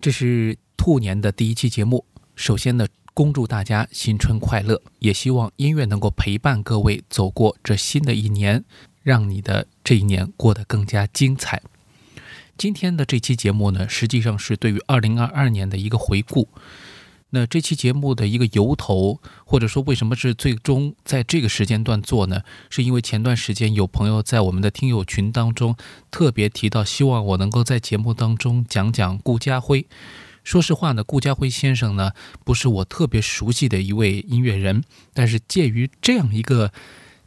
这是兔年的第一期节目。首先呢，恭祝大家新春快乐，也希望音乐能够陪伴各位走过这新的一年，让你的这一年过得更加精彩。今天的这期节目呢，实际上是对于二零二二年的一个回顾。那这期节目的一个由头，或者说为什么是最终在这个时间段做呢？是因为前段时间有朋友在我们的听友群当中特别提到，希望我能够在节目当中讲讲顾嘉辉。说实话呢，顾嘉辉先生呢不是我特别熟悉的一位音乐人，但是介于这样一个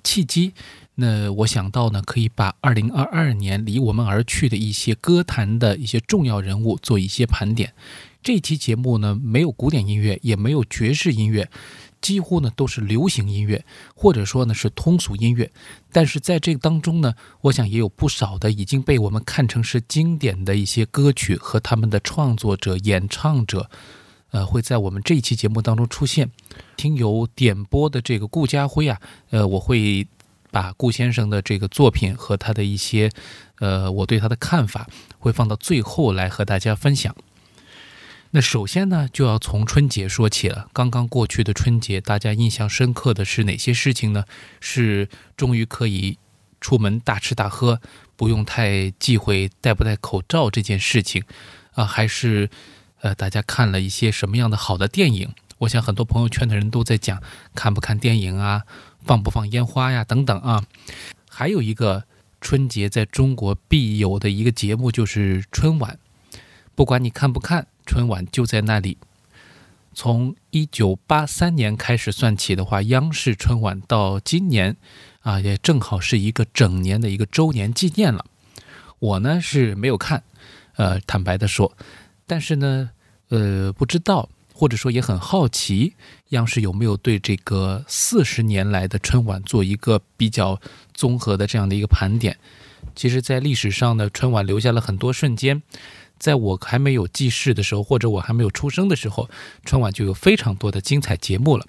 契机，那我想到呢，可以把二零二二年离我们而去的一些歌坛的一些重要人物做一些盘点。这期节目呢，没有古典音乐，也没有爵士音乐，几乎呢都是流行音乐，或者说呢是通俗音乐。但是在这个当中呢，我想也有不少的已经被我们看成是经典的一些歌曲和他们的创作者、演唱者，呃，会在我们这一期节目当中出现。听友点播的这个顾家辉啊，呃，我会把顾先生的这个作品和他的一些，呃，我对他的看法，会放到最后来和大家分享。那首先呢，就要从春节说起了。刚刚过去的春节，大家印象深刻的是哪些事情呢？是终于可以出门大吃大喝，不用太忌讳戴不戴口罩这件事情啊？还是呃，大家看了一些什么样的好的电影？我想很多朋友圈的人都在讲看不看电影啊，放不放烟花呀等等啊。还有一个春节在中国必有的一个节目就是春晚，不管你看不看。春晚就在那里。从一九八三年开始算起的话，央视春晚到今年，啊，也正好是一个整年的一个周年纪念了。我呢是没有看，呃，坦白的说，但是呢，呃，不知道，或者说也很好奇，央视有没有对这个四十年来的春晚做一个比较综合的这样的一个盘点。其实，在历史上呢，春晚留下了很多瞬间。在我还没有记事的时候，或者我还没有出生的时候，春晚就有非常多的精彩节目了。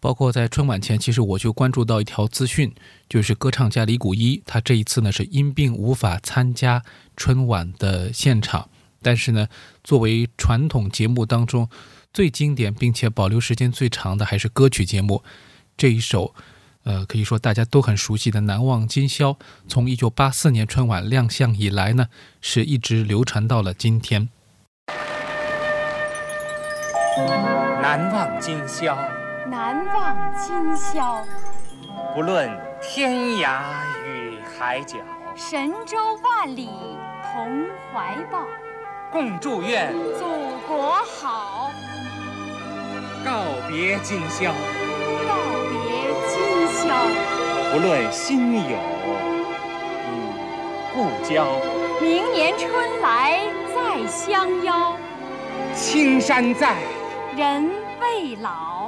包括在春晚前，其实我就关注到一条资讯，就是歌唱家李谷一，他这一次呢是因病无法参加春晚的现场。但是呢，作为传统节目当中最经典并且保留时间最长的，还是歌曲节目这一首。呃，可以说大家都很熟悉的《难忘今宵》，从一九八四年春晚亮相以来呢，是一直流传到了今天。难忘今宵，难忘今宵，不论天涯与海角，神州万里同怀抱，共祝愿。祖国好。告别今宵，告别今宵，不论新友与故交，明年春来再相邀。青山在，人未老。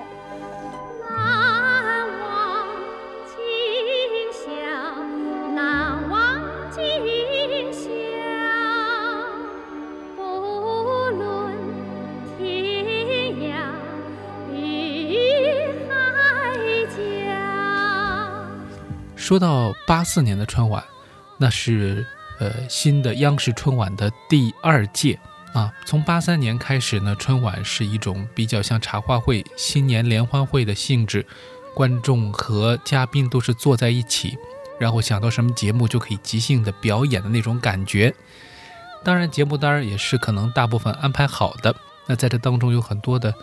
说到八四年的春晚，那是呃新的央视春晚的第二届啊。从八三年开始呢，春晚是一种比较像茶话会、新年联欢会的性质，观众和嘉宾都是坐在一起，然后想到什么节目就可以即兴的表演的那种感觉。当然，节目单也是可能大部分安排好的。那在这当中有很多的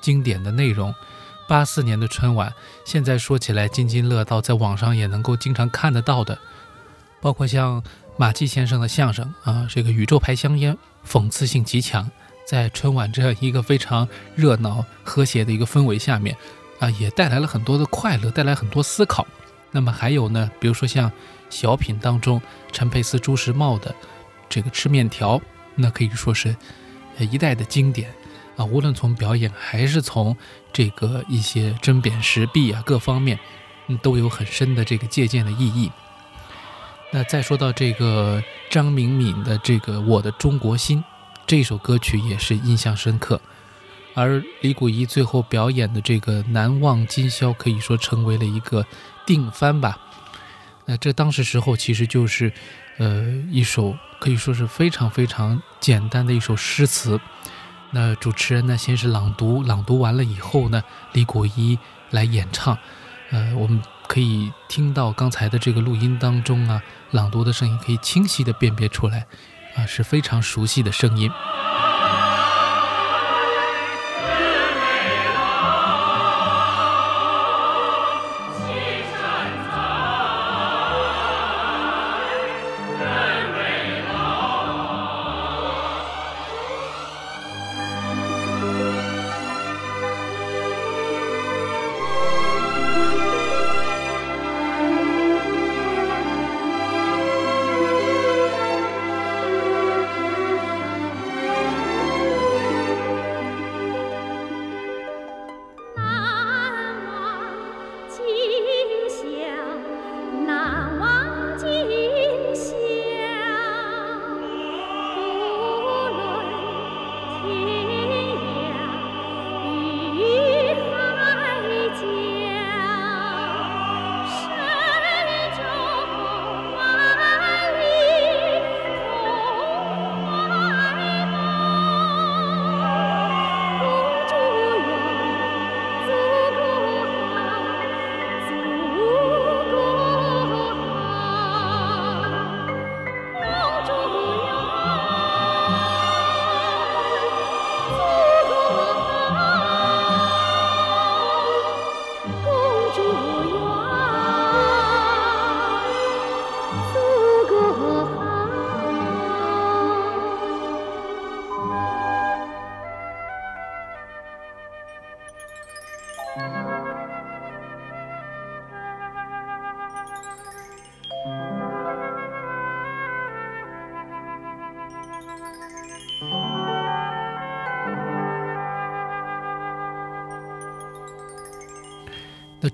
经典的内容。八四年的春晚，现在说起来津津乐道，在网上也能够经常看得到的，包括像马季先生的相声啊，这个宇宙牌香烟，讽刺性极强，在春晚这样一个非常热闹和谐的一个氛围下面，啊，也带来了很多的快乐，带来很多思考。那么还有呢，比如说像小品当中陈佩斯、朱时茂的这个吃面条，那可以说是一代的经典啊，无论从表演还是从这个一些针砭时弊啊各方面，嗯，都有很深的这个借鉴的意义。那再说到这个张明敏的这个《我的中国心》这首歌曲也是印象深刻，而李谷一最后表演的这个《难忘今宵》可以说成为了一个定番吧。那这当时时候其实就是，呃，一首可以说是非常非常简单的一首诗词。那主持人呢先是朗读，朗读完了以后呢，李谷一来演唱。呃，我们可以听到刚才的这个录音当中啊，朗读的声音可以清晰的辨别出来，啊，是非常熟悉的声音。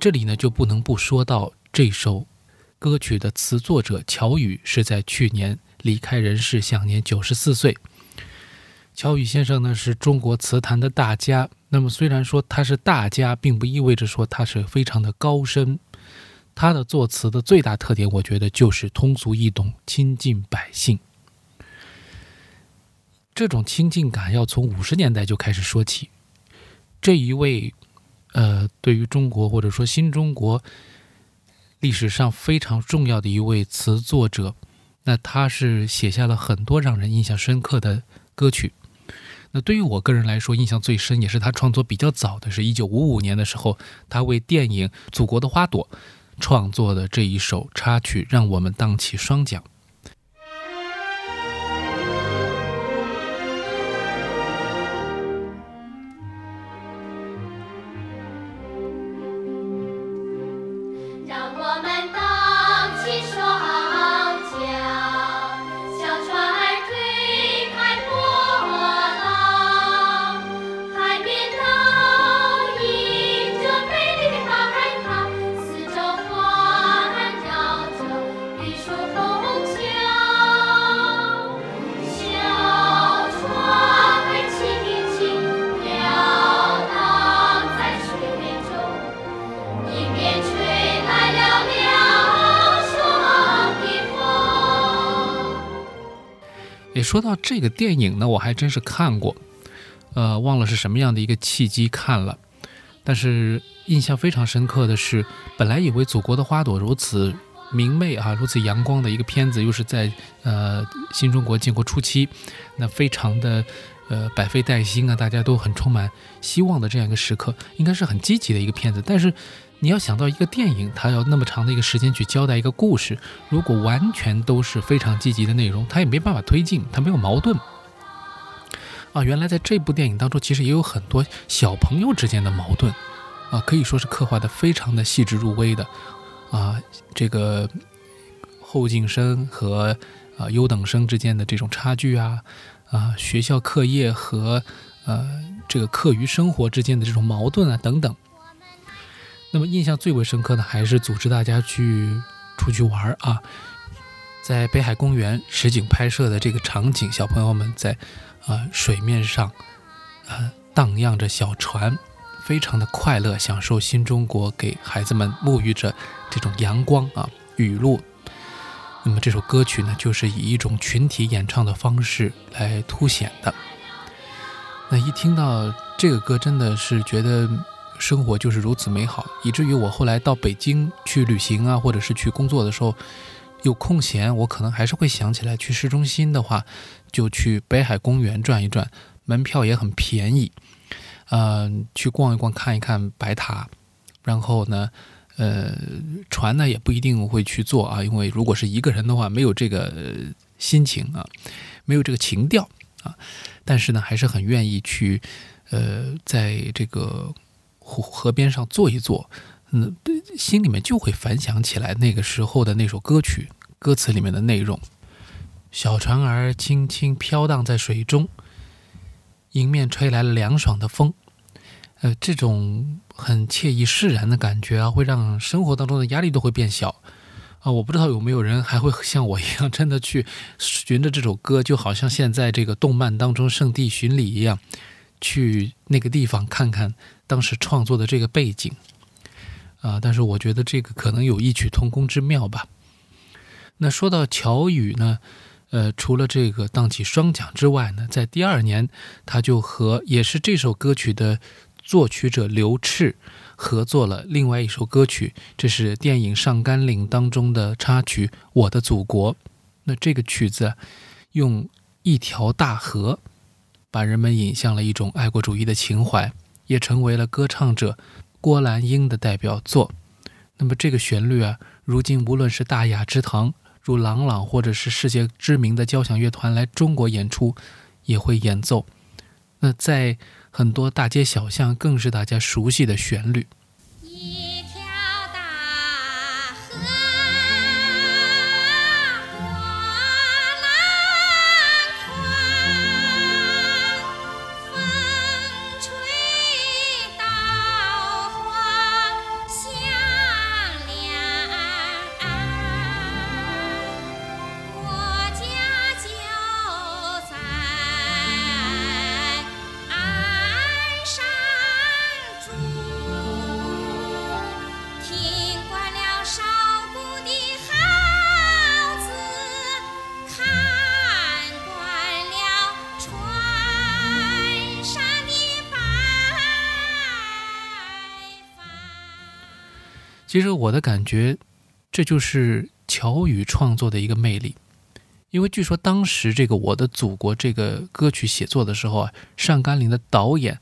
这里呢，就不能不说到这首歌曲的词作者乔羽是在去年离开人世，享年九十四岁。乔羽先生呢，是中国词坛的大家。那么虽然说他是大家，并不意味着说他是非常的高深。他的作词的最大特点，我觉得就是通俗易懂、亲近百姓。这种亲近感要从五十年代就开始说起。这一位。呃，对于中国或者说新中国历史上非常重要的一位词作者，那他是写下了很多让人印象深刻的歌曲。那对于我个人来说，印象最深也是他创作比较早的，是一九五五年的时候，他为电影《祖国的花朵》创作的这一首插曲，让我们荡起双桨。说到这个电影呢，我还真是看过，呃，忘了是什么样的一个契机看了，但是印象非常深刻的是，本来以为《祖国的花朵》如此明媚啊，如此阳光的一个片子，又是在呃新中国建国初期，那非常的呃百废待兴啊，大家都很充满希望的这样一个时刻，应该是很积极的一个片子，但是。你要想到一个电影，它要那么长的一个时间去交代一个故事，如果完全都是非常积极的内容，它也没办法推进，它没有矛盾。啊，原来在这部电影当中，其实也有很多小朋友之间的矛盾，啊，可以说是刻画的非常的细致入微的。啊，这个后进生和啊优等生之间的这种差距啊，啊学校课业和呃这个课余生活之间的这种矛盾啊等等。那么印象最为深刻的还是组织大家去出去玩啊，在北海公园实景拍摄的这个场景，小朋友们在啊水面上啊荡漾着小船，非常的快乐，享受新中国给孩子们沐浴着这种阳光啊雨露。那么这首歌曲呢，就是以一种群体演唱的方式来凸显的。那一听到这个歌，真的是觉得。生活就是如此美好，以至于我后来到北京去旅行啊，或者是去工作的时候，有空闲，我可能还是会想起来去市中心的话，就去北海公园转一转，门票也很便宜，嗯，去逛一逛，看一看白塔，然后呢，呃，船呢也不一定会去坐啊，因为如果是一个人的话，没有这个心情啊，没有这个情调啊，但是呢，还是很愿意去，呃，在这个。河边上坐一坐，嗯，心里面就会反想起来那个时候的那首歌曲，歌词里面的内容。小船儿轻轻飘荡在水中，迎面吹来了凉爽的风，呃，这种很惬意释然的感觉啊，会让生活当中的压力都会变小啊。我不知道有没有人还会像我一样，真的去循着这首歌，就好像现在这个动漫当中圣地巡礼一样。去那个地方看看当时创作的这个背景，啊，但是我觉得这个可能有异曲同工之妙吧。那说到乔羽呢，呃，除了这个荡起双桨之外呢，在第二年他就和也是这首歌曲的作曲者刘炽合作了另外一首歌曲，这是电影《上甘岭》当中的插曲《我的祖国》。那这个曲子用一条大河。把人们引向了一种爱国主义的情怀，也成为了歌唱者郭兰英的代表作。那么这个旋律啊，如今无论是大雅之堂如朗朗，或者是世界知名的交响乐团来中国演出，也会演奏。那在很多大街小巷，更是大家熟悉的旋律。其实我的感觉，这就是乔羽创作的一个魅力，因为据说当时这个《我的祖国》这个歌曲写作的时候啊，上甘岭的导演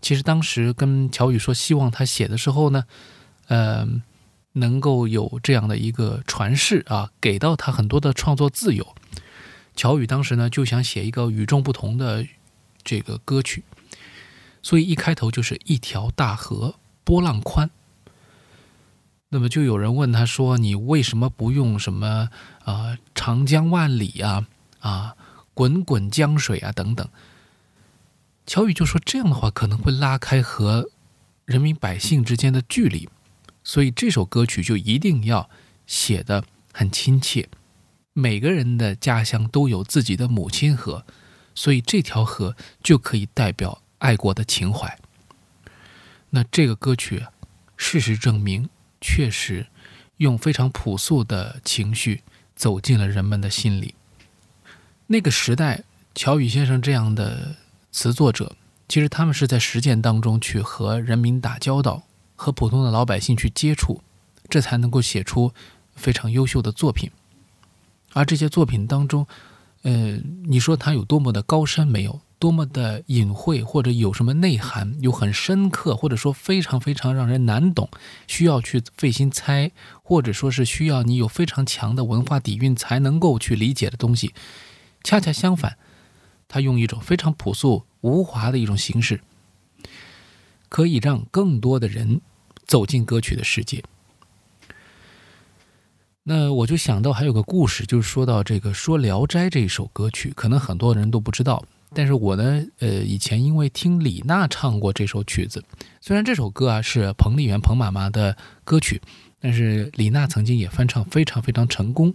其实当时跟乔羽说，希望他写的时候呢，呃，能够有这样的一个传世啊，给到他很多的创作自由。乔羽当时呢就想写一个与众不同的这个歌曲，所以一开头就是一条大河，波浪宽。那么就有人问他说：“你为什么不用什么啊长江万里啊啊滚滚江水啊等等？”乔羽就说：“这样的话可能会拉开和人民百姓之间的距离，所以这首歌曲就一定要写的很亲切。每个人的家乡都有自己的母亲河，所以这条河就可以代表爱国的情怀。那这个歌曲，事实证明。”确实，用非常朴素的情绪走进了人们的心里。那个时代，乔羽先生这样的词作者，其实他们是在实践当中去和人民打交道，和普通的老百姓去接触，这才能够写出非常优秀的作品。而这些作品当中，呃，你说它有多么的高深没有？多么的隐晦，或者有什么内涵，有很深刻，或者说非常非常让人难懂，需要去费心猜，或者说是需要你有非常强的文化底蕴才能够去理解的东西。恰恰相反，他用一种非常朴素无华的一种形式，可以让更多的人走进歌曲的世界。那我就想到还有个故事，就是说到这个说《聊斋》这一首歌曲，可能很多人都不知道。但是我呢，呃，以前因为听李娜唱过这首曲子，虽然这首歌啊是彭丽媛彭妈妈的歌曲，但是李娜曾经也翻唱非常非常成功。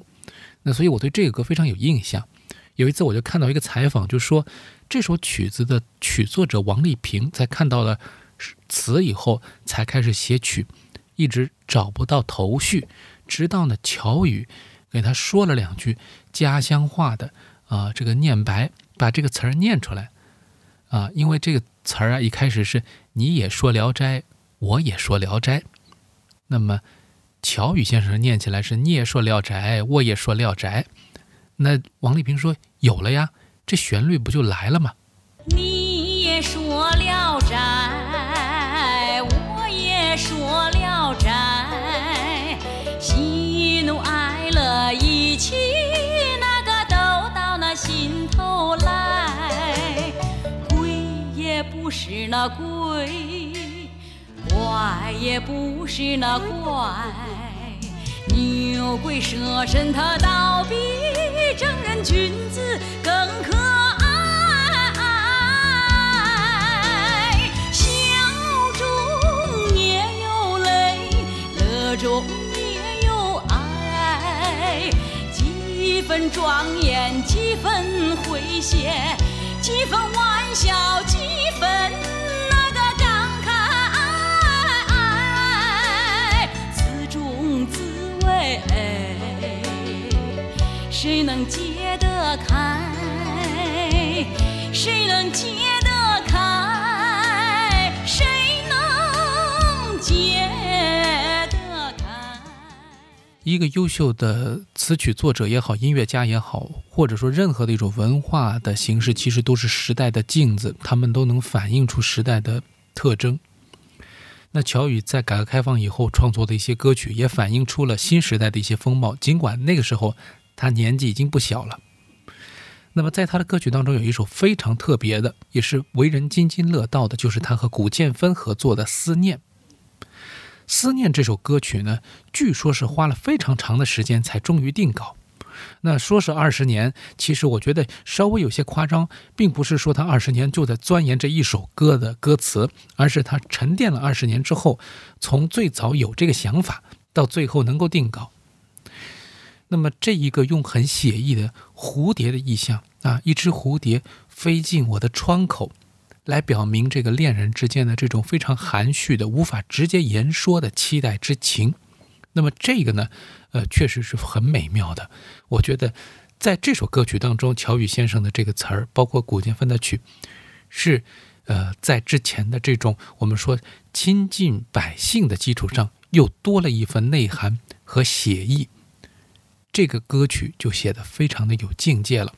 那所以我对这个歌非常有印象。有一次我就看到一个采访，就说这首曲子的曲作者王丽萍在看到了词以后才开始写曲，一直找不到头绪。直到呢，乔宇给他说了两句家乡话的啊，这个念白，把这个词儿念出来啊，因为这个词儿啊，一开始是你也说《聊斋》，我也说《聊斋》，那么乔宇先生念起来是你也说《聊斋》，我也说《聊斋》，那王丽萍说有了呀，这旋律不就来了吗？你也说《聊斋》，我也说《聊斋》。喜怒哀乐一起，不是那鬼，怪也不是那怪。牛鬼蛇神他倒比正人君子更可爱。笑中也有泪，乐中也有爱。几分庄严，几分诙谐，几分玩笑，几哎，谁能解得开？谁能解得开？谁能解得开？一个优秀的词曲作者也好，音乐家也好，或者说任何的一种文化的形式，其实都是时代的镜子，他们都能反映出时代的特征。那乔宇在改革开放以后创作的一些歌曲，也反映出了新时代的一些风貌。尽管那个时候他年纪已经不小了。那么在他的歌曲当中，有一首非常特别的，也是为人津津乐道的，就是他和古建芬合作的《思念》。《思念》这首歌曲呢，据说是花了非常长的时间才终于定稿。那说是二十年，其实我觉得稍微有些夸张，并不是说他二十年就在钻研这一首歌的歌词，而是他沉淀了二十年之后，从最早有这个想法，到最后能够定稿。那么这一个用很写意的蝴蝶的意象啊，一只蝴蝶飞进我的窗口。来表明这个恋人之间的这种非常含蓄的、无法直接言说的期待之情。那么这个呢，呃，确实是很美妙的。我觉得在这首歌曲当中，乔羽先生的这个词儿，包括古建芬的曲，是呃，在之前的这种我们说亲近百姓的基础上，又多了一份内涵和写意。这个歌曲就写得非常的有境界了。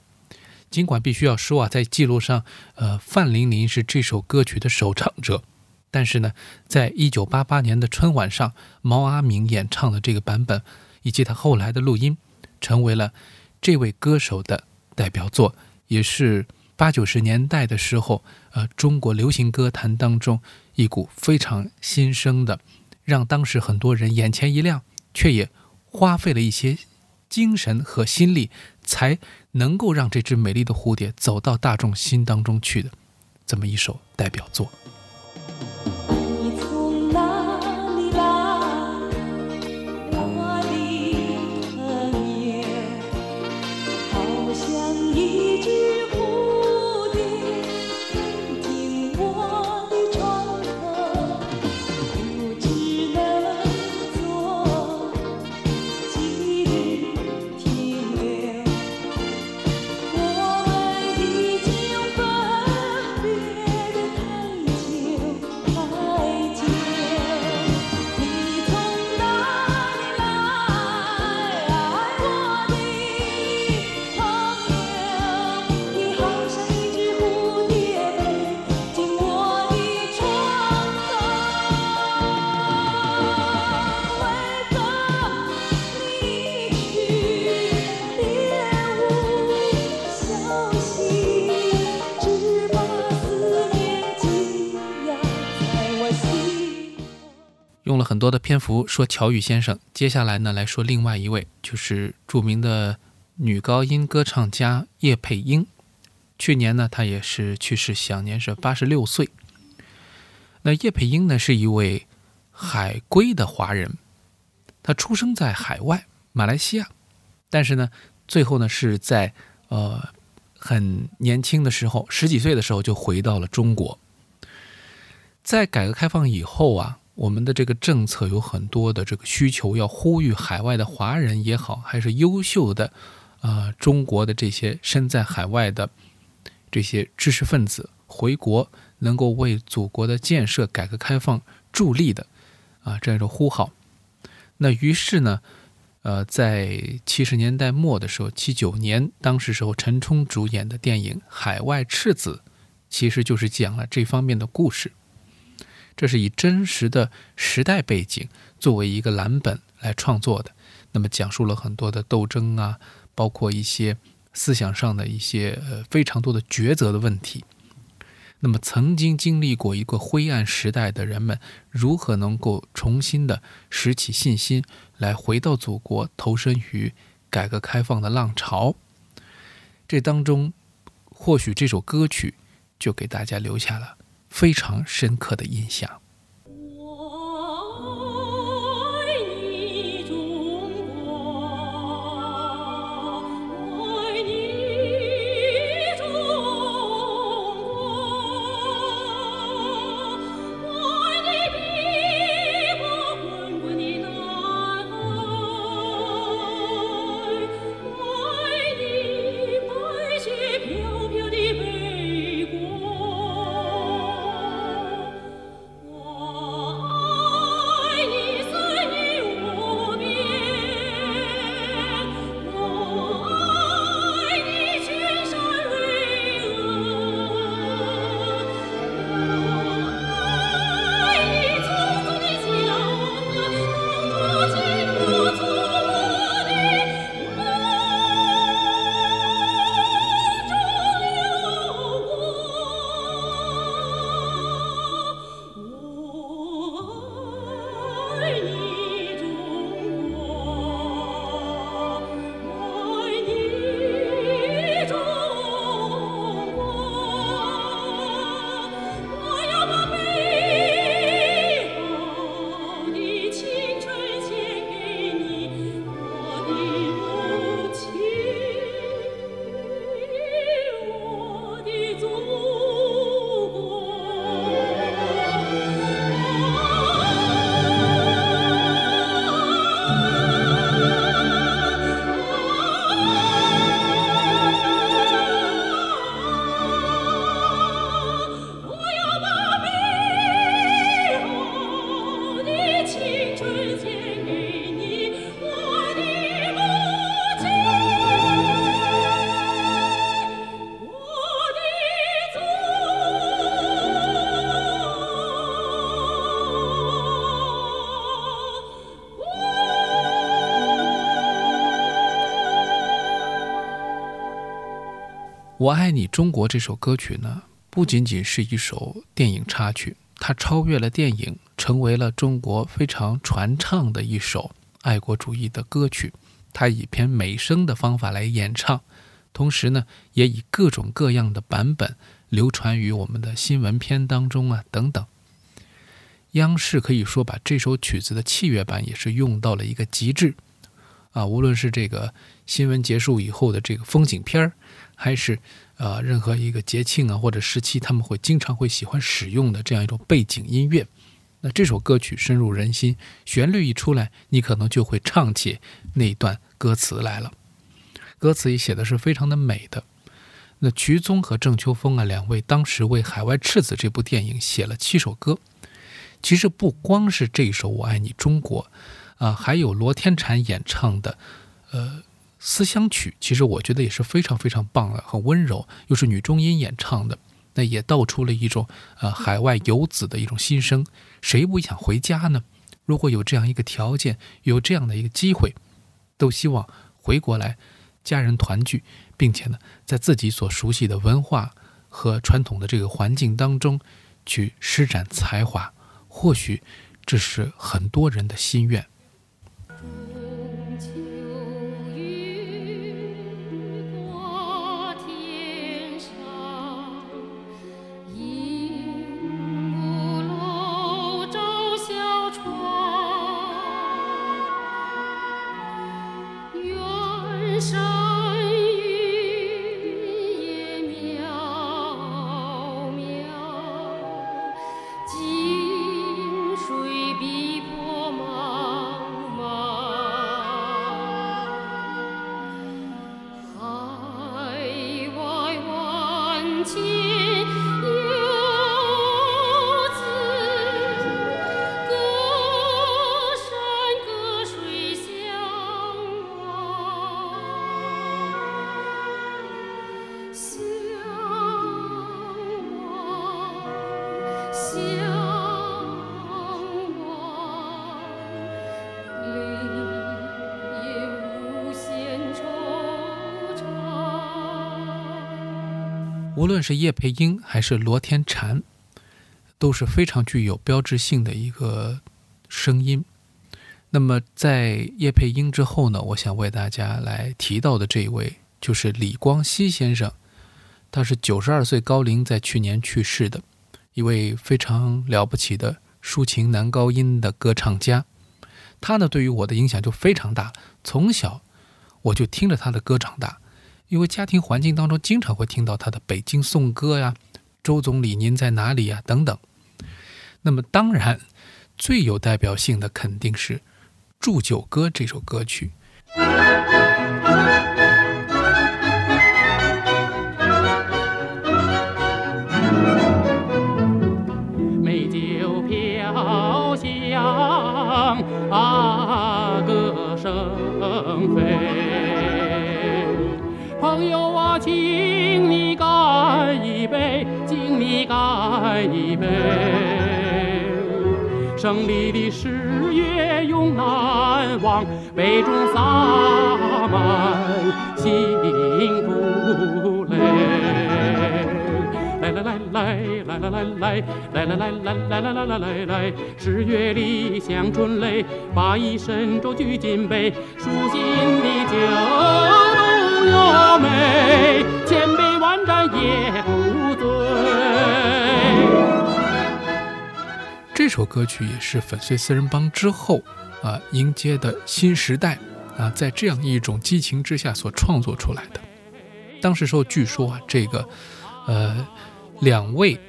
尽管必须要说啊，在记录上，呃，范玲玲是这首歌曲的首唱者，但是呢，在一九八八年的春晚上，毛阿敏演唱的这个版本，以及他后来的录音，成为了这位歌手的代表作，也是八九十年代的时候，呃，中国流行歌坛当中一股非常新生的，让当时很多人眼前一亮，却也花费了一些精神和心力。才能够让这只美丽的蝴蝶走到大众心当中去的，这么一首代表作。了很多的篇幅说乔羽先生，接下来呢来说另外一位，就是著名的女高音歌唱家叶佩英。去年呢，她也是去世，享年是八十六岁。那叶佩英呢，是一位海归的华人，她出生在海外马来西亚，但是呢，最后呢是在呃很年轻的时候，十几岁的时候就回到了中国。在改革开放以后啊，我们的这个政策有很多的这个需求，要呼吁海外的华人也好，还是优秀的，呃，中国的这些身在海外的这些知识分子回国，能够为祖国的建设、改革开放助力的，啊，这样一种呼号。那于是呢，呃，在七十年代末的时候，七九年，当时时候陈冲主演的电影《海外赤子》，其实就是讲了这方面的故事。这是以真实的时代背景作为一个蓝本来创作的，那么讲述了很多的斗争啊，包括一些思想上的一些呃非常多的抉择的问题。那么曾经经历过一个灰暗时代的人们，如何能够重新的拾起信心，来回到祖国，投身于改革开放的浪潮？这当中，或许这首歌曲就给大家留下了。非常深刻的印象。我爱你中国这首歌曲呢，不仅仅是一首电影插曲，它超越了电影，成为了中国非常传唱的一首爱国主义的歌曲。它以偏美声的方法来演唱，同时呢，也以各种各样的版本流传于我们的新闻片当中啊等等。央视可以说把这首曲子的器乐版也是用到了一个极致，啊，无论是这个新闻结束以后的这个风景片儿，还是呃任何一个节庆啊或者时期，他们会经常会喜欢使用的这样一种背景音乐。那这首歌曲深入人心，旋律一出来，你可能就会唱起那段歌词来了。歌词也写的是非常的美的。那瞿宗和郑秋风啊两位当时为《海外赤子》这部电影写了七首歌。其实不光是这首《我爱你中国》，啊，还有罗天婵演唱的，呃，《思乡曲》，其实我觉得也是非常非常棒的，很温柔，又是女中音演唱的，那也道出了一种呃海外游子的一种心声。谁不想回家呢？如果有这样一个条件，有这样的一个机会，都希望回国来，家人团聚，并且呢，在自己所熟悉的文化和传统的这个环境当中去施展才华。或许这是很多人的心愿。情。无论是叶佩英还是罗天婵，都是非常具有标志性的一个声音。那么，在叶佩英之后呢，我想为大家来提到的这一位就是李光羲先生，他是九十二岁高龄，在去年去世的一位非常了不起的抒情男高音的歌唱家。他呢，对于我的影响就非常大，从小我就听着他的歌长大。因为家庭环境当中经常会听到他的《北京颂歌》呀，《周总理您在哪里》呀等等。那么当然，最有代表性的肯定是《祝酒歌》这首歌曲。杯中洒满幸福泪。来来来来来来来来来来来来来来来来来来，十月里香春雷，把一身舟举金杯，舒心的酒浓又美，千杯万盏也不醉。这首歌曲也是粉碎四人帮之后啊迎接的新时代啊，在这样一种激情之下所创作出来的。当时时候据说啊，这个呃两位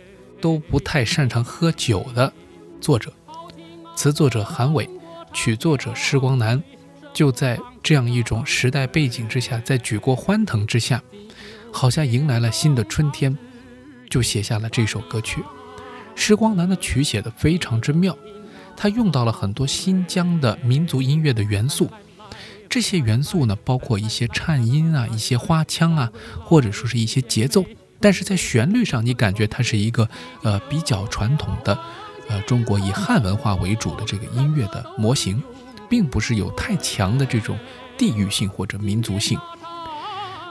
都不太擅长喝酒的作者，词作者韩伟，曲作者施光南，就在这样一种时代背景之下，在举国欢腾之下，好像迎来了新的春天，就写下了这首歌曲。施光南的曲写得非常之妙，它用到了很多新疆的民族音乐的元素。这些元素呢，包括一些颤音啊、一些花腔啊，或者说是一些节奏。但是在旋律上，你感觉它是一个呃比较传统的，呃中国以汉文化为主的这个音乐的模型，并不是有太强的这种地域性或者民族性。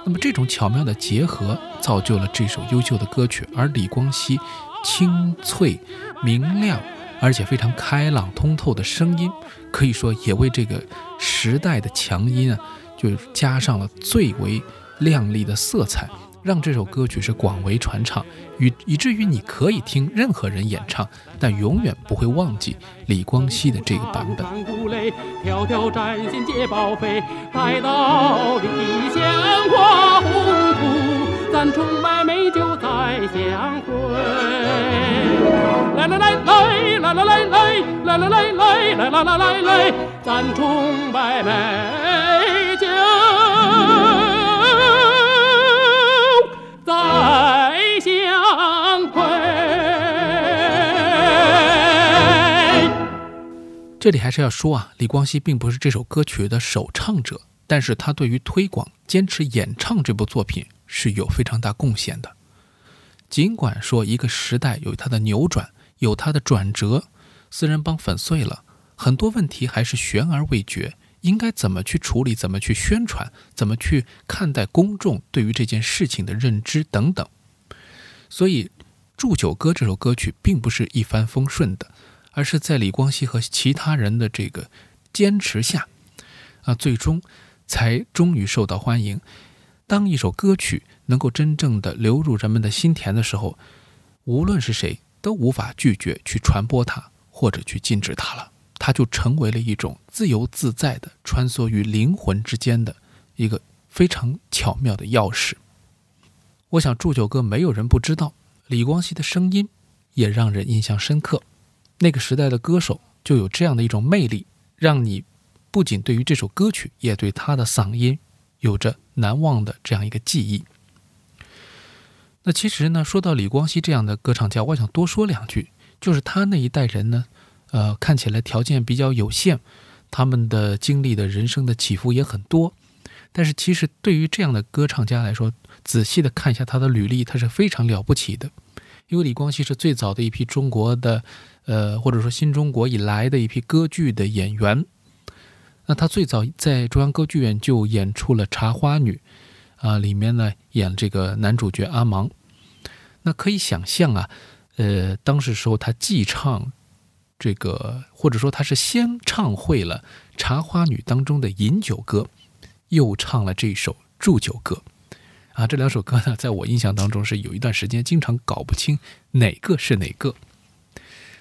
那么这种巧妙的结合，造就了这首优秀的歌曲。而李光羲清脆、明亮，而且非常开朗通透的声音，可以说也为这个时代的强音啊，就加上了最为亮丽的色彩，让这首歌曲是广为传唱，以以至于你可以听任何人演唱，但永远不会忘记李光羲的这个版本。山谷垒，迢迢战线皆报废，待到理想花红土，咱崇拜美酒再相会。来来来来来来来来来来来来来来来来来，咱崇拜美酒再相会。这里还是要说啊，李光羲并不是这首歌曲的首唱者，但是他对于推广、坚持演唱这部作品是有非常大贡献的。尽管说一个时代有它的扭转，有它的转折，四人帮粉碎了，很多问题还是悬而未决，应该怎么去处理，怎么去宣传，怎么去看待公众对于这件事情的认知等等。所以，《祝酒歌》这首歌曲并不是一帆风顺的。而是在李光羲和其他人的这个坚持下，啊，最终才终于受到欢迎。当一首歌曲能够真正的流入人们的心田的时候，无论是谁都无法拒绝去传播它或者去禁止它了，它就成为了一种自由自在的穿梭于灵魂之间的一个非常巧妙的钥匙。我想祝酒歌没有人不知道，李光羲的声音也让人印象深刻。那个时代的歌手就有这样的一种魅力，让你不仅对于这首歌曲，也对他的嗓音有着难忘的这样一个记忆。那其实呢，说到李光羲这样的歌唱家，我想多说两句，就是他那一代人呢，呃，看起来条件比较有限，他们的经历的人生的起伏也很多，但是其实对于这样的歌唱家来说，仔细的看一下他的履历，他是非常了不起的，因为李光羲是最早的一批中国的，呃，或者说新中国以来的一批歌剧的演员。那他最早在中央歌剧院就演出了《茶花女》，啊，里面呢演这个男主角阿芒。那可以想象啊，呃，当时时候他既唱这个，或者说他是先唱会了《茶花女》当中的饮酒歌，又唱了这首祝酒歌。啊，这两首歌呢，在我印象当中是有一段时间经常搞不清哪个是哪个，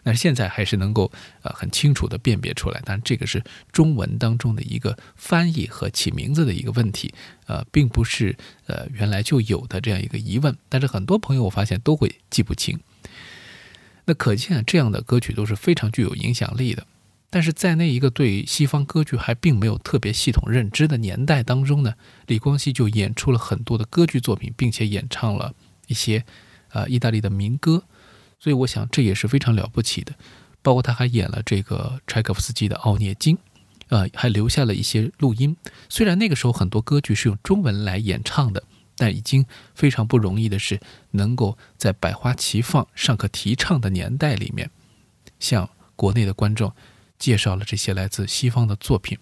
但是现在还是能够呃很清楚的辨别出来。但这个是中文当中的一个翻译和起名字的一个问题，呃，并不是呃原来就有的这样一个疑问。但是很多朋友我发现都会记不清。那可见这样的歌曲都是非常具有影响力的。但是在那一个对西方歌剧还并没有特别系统认知的年代当中呢，李光羲就演出了很多的歌剧作品，并且演唱了一些，呃，意大利的民歌，所以我想这也是非常了不起的。包括他还演了这个柴可夫斯基的《奥涅金》，呃，还留下了一些录音。虽然那个时候很多歌剧是用中文来演唱的，但已经非常不容易的是，能够在百花齐放、上课提倡的年代里面，向国内的观众。介绍了这些来自西方的作品，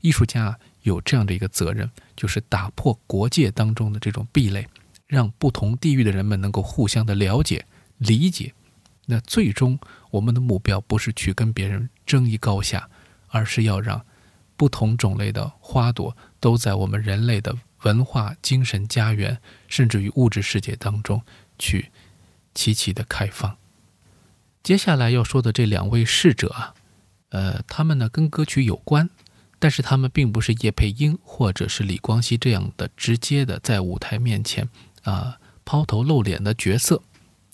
艺术家有这样的一个责任，就是打破国界当中的这种壁垒，让不同地域的人们能够互相的了解、理解。那最终，我们的目标不是去跟别人争一高下，而是要让不同种类的花朵都在我们人类的文化、精神家园，甚至于物质世界当中去齐齐的开放。接下来要说的这两位逝者啊。呃，他们呢跟歌曲有关，但是他们并不是叶佩英或者是李光羲这样的直接的在舞台面前啊抛头露脸的角色。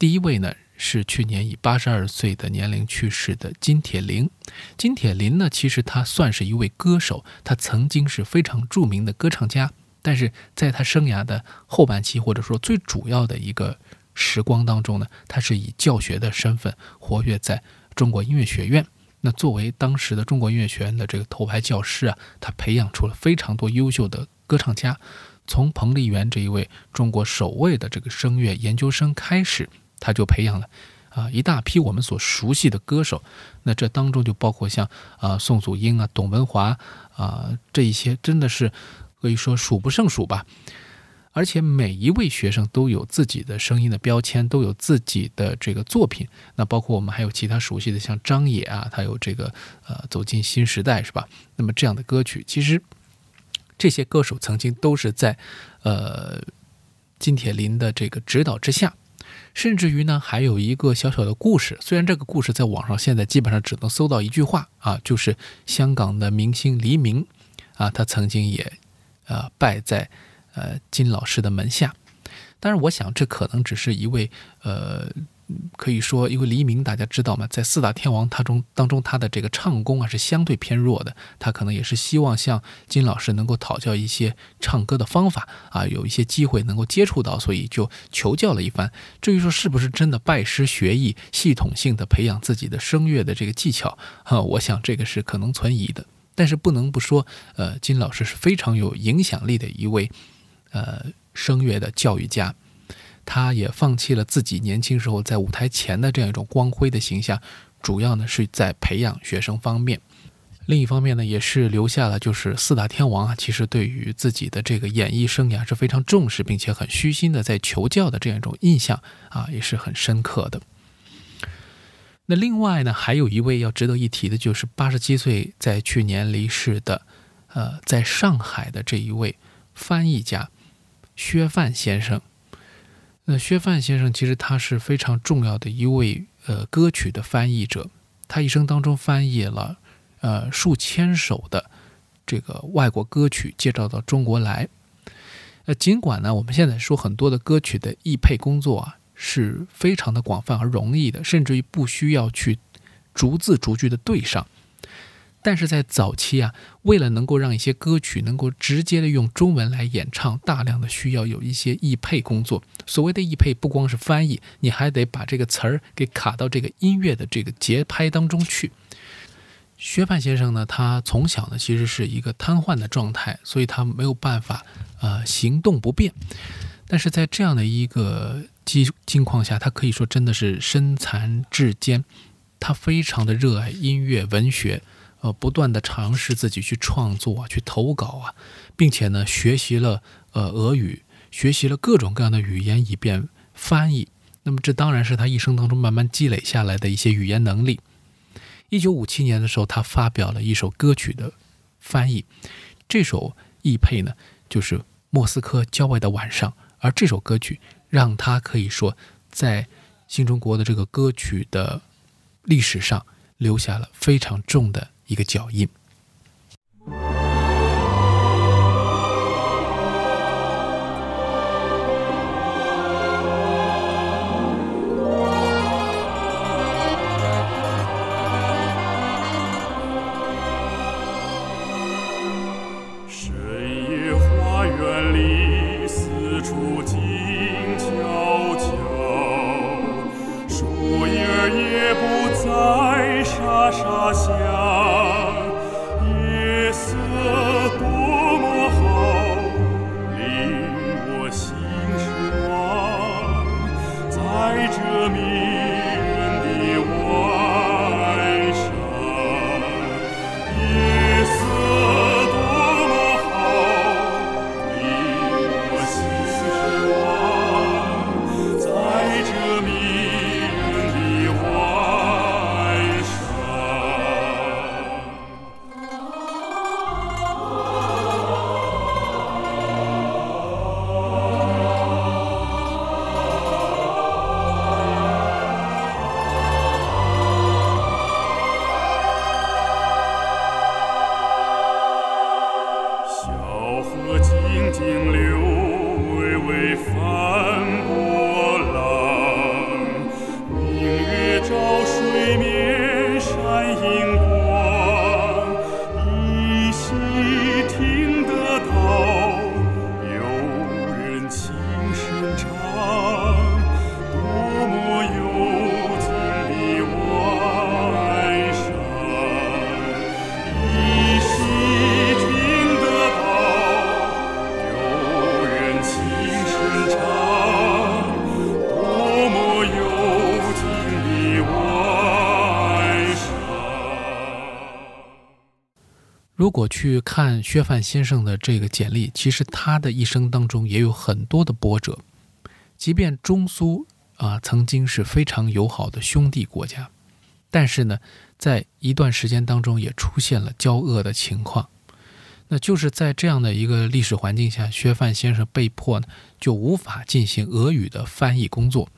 第一位呢是去年以八十二岁的年龄去世的金铁霖。金铁霖呢，其实他算是一位歌手，他曾经是非常著名的歌唱家，但是在他生涯的后半期或者说最主要的一个时光当中呢，他是以教学的身份活跃在中国音乐学院。那作为当时的中国音乐学院的这个头牌教师啊，他培养出了非常多优秀的歌唱家。从彭丽媛这一位中国首位的这个声乐研究生开始，他就培养了啊一大批我们所熟悉的歌手。那这当中就包括像啊宋祖英啊、董文华啊这一些，真的是可以说数不胜数吧。而且每一位学生都有自己的声音的标签，都有自己的这个作品。那包括我们还有其他熟悉的，像张也啊，他有这个呃走进新时代是吧？那么这样的歌曲，其实这些歌手曾经都是在呃金铁霖的这个指导之下。甚至于呢，还有一个小小的故事，虽然这个故事在网上现在基本上只能搜到一句话啊，就是香港的明星黎明啊，他曾经也呃拜在。呃，金老师的门下，但是，我想这可能只是一位呃，可以说，因为黎明大家知道嘛，在四大天王他中当中，他的这个唱功啊是相对偏弱的，他可能也是希望向金老师能够讨教一些唱歌的方法啊，有一些机会能够接触到，所以就求教了一番。至于说是不是真的拜师学艺，系统性的培养自己的声乐的这个技巧啊，我想这个是可能存疑的。但是不能不说，呃，金老师是非常有影响力的一位。呃，声乐的教育家，他也放弃了自己年轻时候在舞台前的这样一种光辉的形象，主要呢是在培养学生方面。另一方面呢，也是留下了就是四大天王啊，其实对于自己的这个演艺生涯是非常重视，并且很虚心的在求教的这样一种印象啊，也是很深刻的。那另外呢，还有一位要值得一提的，就是八十七岁在去年离世的，呃，在上海的这一位翻译家薛范先生。那薛范先生其实他是非常重要的一位呃歌曲的翻译者，他一生当中翻译了呃数千首的这个外国歌曲，介绍到中国来。呃，尽管呢，我们现在说很多的歌曲的译配工作啊。是非常的广泛而容易的，甚至于不需要去逐字逐句的对上。但是在早期啊，为了能够让一些歌曲能够直接的用中文来演唱，大量的需要有一些译配工作。所谓的译配，不光是翻译，你还得把这个词儿给卡到这个音乐的这个节拍当中去。薛范先生呢，他从小呢其实是一个瘫痪的状态，所以他没有办法呃行动不便。但是在这样的一个境境况下，他可以说真的是身残志坚。他非常的热爱音乐文学，呃，不断的尝试自己去创作啊，去投稿啊，并且呢，学习了呃俄语，学习了各种各样的语言，以便翻译。那么这当然是他一生当中慢慢积累下来的一些语言能力。一九五七年的时候，他发表了一首歌曲的翻译，这首译配呢，就是莫斯科郊外的晚上。而这首歌曲让他可以说在新中国的这个歌曲的历史上留下了非常重的一个脚印。去看薛范先生的这个简历，其实他的一生当中也有很多的波折。即便中苏啊曾经是非常友好的兄弟国家，但是呢，在一段时间当中也出现了交恶的情况。那就是在这样的一个历史环境下，薛范先生被迫呢就无法进行俄语的翻译工作。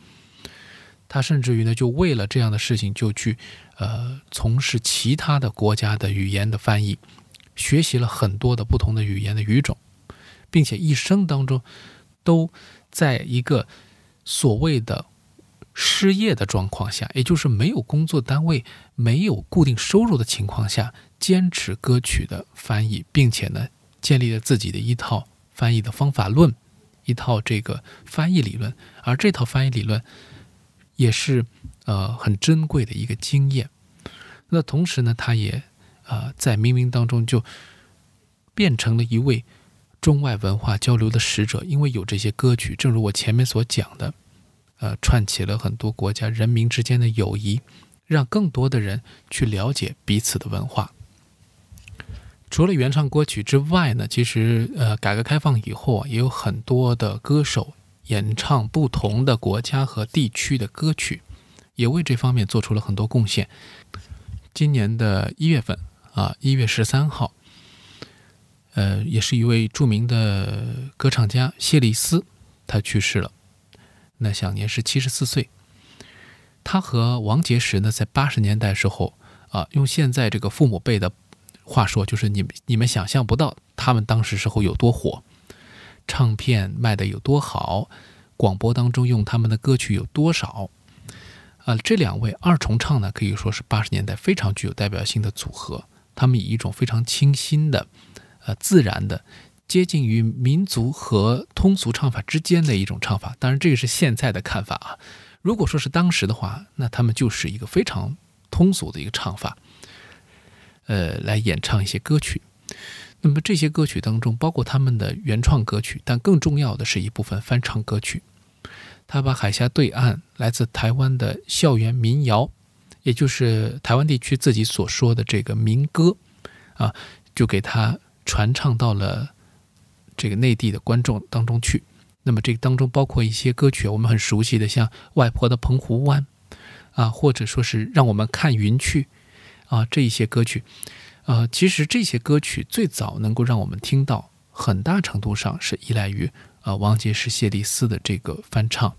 他甚至于呢就为了这样的事情就去呃从事其他的国家的语言的翻译。学习了很多的不同的语言的语种，并且一生当中都在一个所谓的失业的状况下，也就是没有工作单位、没有固定收入的情况下，坚持歌曲的翻译，并且呢，建立了自己的一套翻译的方法论，一套这个翻译理论。而这套翻译理论也是呃很珍贵的一个经验。那同时呢，他也。啊，在冥冥当中就变成了一位中外文化交流的使者，因为有这些歌曲，正如我前面所讲的，呃，串起了很多国家人民之间的友谊，让更多的人去了解彼此的文化。除了原唱歌曲之外呢，其实呃，改革开放以后啊，也有很多的歌手演唱不同的国家和地区的歌曲，也为这方面做出了很多贡献。今年的一月份啊，一月十三号，呃，也是一位著名的歌唱家谢丽斯，他去世了，那享年是七十四岁。他和王杰时呢，在八十年代时候啊，用现在这个父母辈的话说，就是你们你们想象不到他们当时时候有多火，唱片卖的有多好，广播当中用他们的歌曲有多少。啊，这两位二重唱呢，可以说是八十年代非常具有代表性的组合。他们以一种非常清新的、呃自然的、接近于民族和通俗唱法之间的一种唱法。当然，这个是现在的看法啊。如果说是当时的话，那他们就是一个非常通俗的一个唱法，呃，来演唱一些歌曲。那么这些歌曲当中，包括他们的原创歌曲，但更重要的是一部分翻唱歌曲。他把海峡对岸来自台湾的校园民谣，也就是台湾地区自己所说的这个民歌，啊，就给他传唱到了这个内地的观众当中去。那么这个当中包括一些歌曲，我们很熟悉的，像《外婆的澎湖湾》，啊，或者说是《让我们看云去》，啊，这一些歌曲，呃，其实这些歌曲最早能够让我们听到，很大程度上是依赖于啊王杰是谢丽斯的这个翻唱。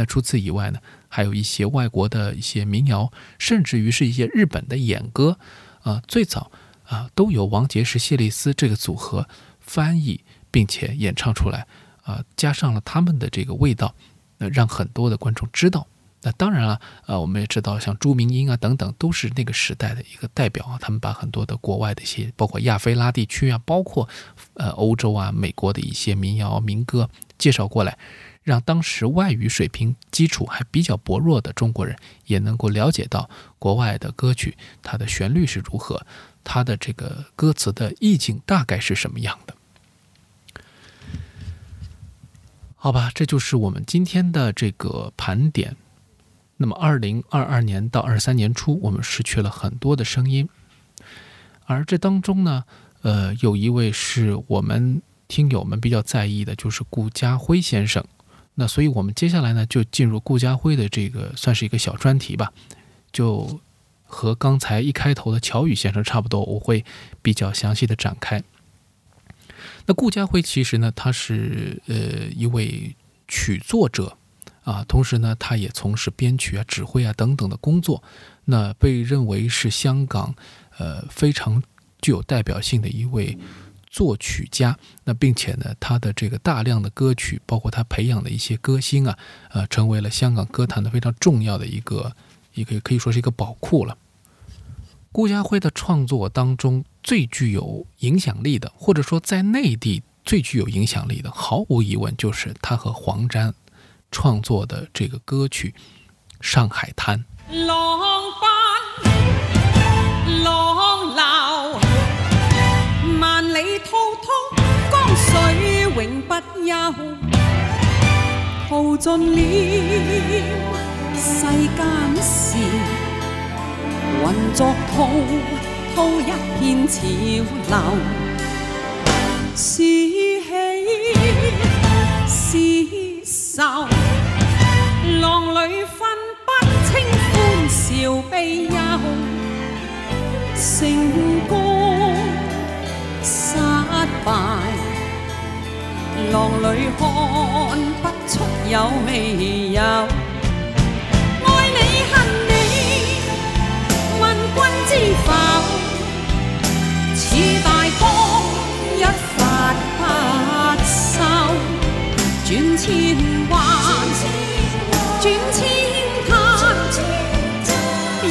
那除此以外呢，还有一些外国的一些民谣，甚至于是一些日本的演歌，啊，最早啊都由王杰是谢丽斯这个组合翻译并且演唱出来。啊，加上了他们的这个味道，那让很多的观众知道。那当然了，呃，我们也知道，像朱明英啊等等，都是那个时代的一个代表啊。他们把很多的国外的一些，包括亚非拉地区啊，包括呃欧洲啊、美国的一些民谣民歌介绍过来，让当时外语水平基础还比较薄弱的中国人也能够了解到国外的歌曲，它的旋律是如何，它的这个歌词的意境大概是什么样的。好吧，这就是我们今天的这个盘点。那么，二零二二年到二三年初，我们失去了很多的声音，而这当中呢，呃，有一位是我们听友们比较在意的，就是顾家辉先生。那所以，我们接下来呢，就进入顾家辉的这个算是一个小专题吧，就和刚才一开头的乔宇先生差不多，我会比较详细的展开。那顾家辉其实呢，他是呃一位曲作者啊，同时呢，他也从事编曲啊、指挥啊等等的工作。那被认为是香港呃非常具有代表性的一位作曲家。那并且呢，他的这个大量的歌曲，包括他培养的一些歌星啊，呃，成为了香港歌坛的非常重要的一个一个可以说是一个宝库了。顾家辉的创作当中。最具有影响力的，或者说在内地最具有影响力的，毫无疑问就是他和黄沾创作的这个歌曲《上海滩》。永不休，淘尽了世间事，混作滔。滔一片潮流，是喜是愁，浪里分不清欢笑悲忧，成功失败，浪里看不出有未有，爱你恨你，问君知否？似大风一发不收，转千弯，转千滩，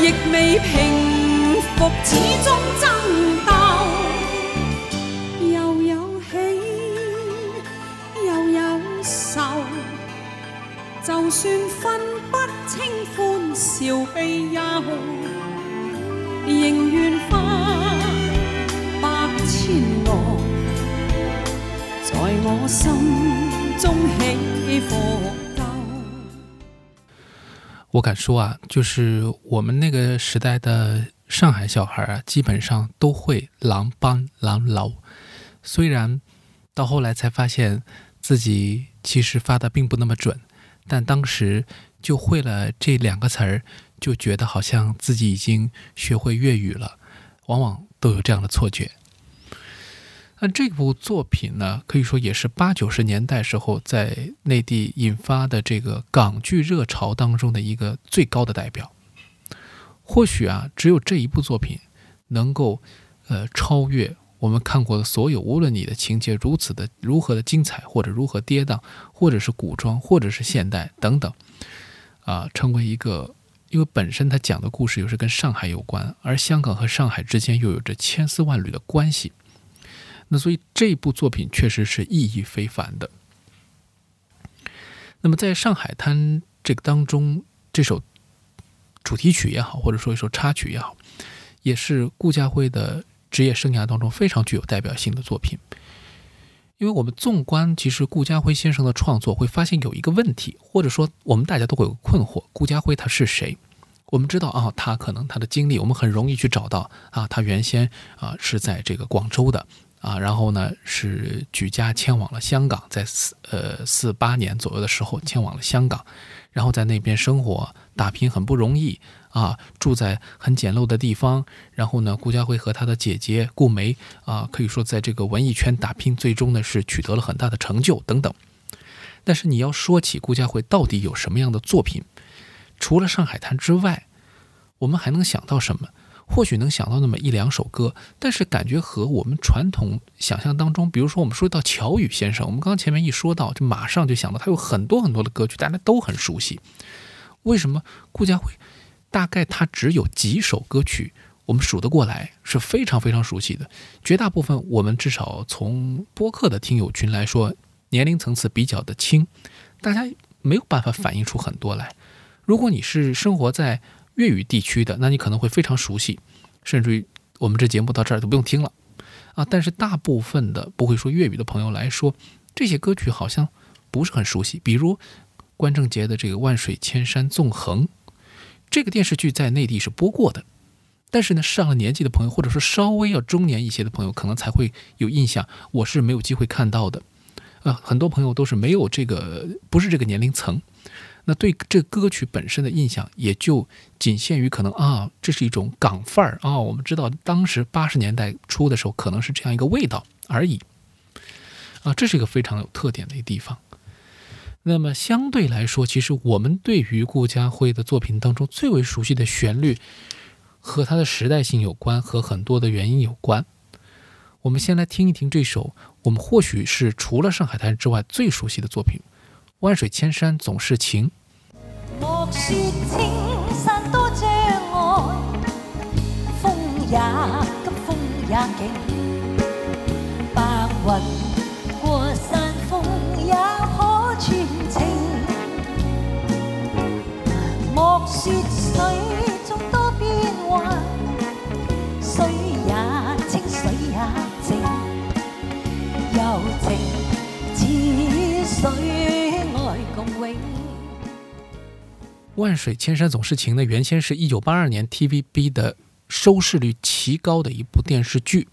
亦未平复，始终争斗。算分不清欢笑悲忧，仍愿化。在我心中起伏我敢说啊，就是我们那个时代的上海小孩啊，基本上都会狼帮狼牢。虽然到后来才发现自己其实发的并不那么准，但当时就会了这两个词儿，就觉得好像自己已经学会粤语了，往往都有这样的错觉。那这部作品呢，可以说也是八九十年代时候在内地引发的这个港剧热潮当中的一个最高的代表。或许啊，只有这一部作品能够呃超越我们看过的所有，无论你的情节如此的如何的精彩，或者如何跌宕，或者是古装，或者是现代等等，啊，成为一个，因为本身它讲的故事又是跟上海有关，而香港和上海之间又有着千丝万缕的关系。那所以这部作品确实是意义非凡的。那么在上海滩这个当中，这首主题曲也好，或者说一首插曲也好，也是顾嘉辉的职业生涯当中非常具有代表性的作品。因为我们纵观其实顾嘉辉先生的创作，会发现有一个问题，或者说我们大家都会有困惑：顾嘉辉他是谁？我们知道啊，他可能他的经历，我们很容易去找到啊，他原先啊是在这个广州的。啊，然后呢是举家迁往了香港，在四呃四八年左右的时候迁往了香港，然后在那边生活打拼很不容易啊，住在很简陋的地方。然后呢，顾家辉和他的姐姐顾梅啊，可以说在这个文艺圈打拼，最终呢是取得了很大的成就等等。但是你要说起顾家辉到底有什么样的作品，除了《上海滩》之外，我们还能想到什么？或许能想到那么一两首歌，但是感觉和我们传统想象当中，比如说我们说到乔羽先生，我们刚刚前面一说到，就马上就想到他有很多很多的歌曲，大家都很熟悉。为什么顾家辉大概他只有几首歌曲我们数得过来，是非常非常熟悉的？绝大部分我们至少从播客的听友群来说，年龄层次比较的轻，大家没有办法反映出很多来。如果你是生活在粤语地区的，那你可能会非常熟悉，甚至于我们这节目到这儿都不用听了啊。但是大部分的不会说粤语的朋友来说，这些歌曲好像不是很熟悉。比如关正杰的这个《万水千山纵横》，这个电视剧在内地是播过的，但是呢，上了年纪的朋友，或者说稍微要中年一些的朋友，可能才会有印象。我是没有机会看到的，啊，很多朋友都是没有这个，不是这个年龄层。那对这歌曲本身的印象也就仅限于可能啊，这是一种港范儿啊。我们知道当时八十年代初的时候，可能是这样一个味道而已啊。这是一个非常有特点的一个地方。那么相对来说，其实我们对于顾嘉辉的作品当中最为熟悉的旋律，和他的时代性有关，和很多的原因有关。我们先来听一听这首我们或许是除了《上海滩》之外最熟悉的作品，《万水千山总是情》。莫说青山多障碍，风也急，风也劲。白云万水千山总是情呢，原先是一九八二年 TVB 的收视率奇高的一部电视剧。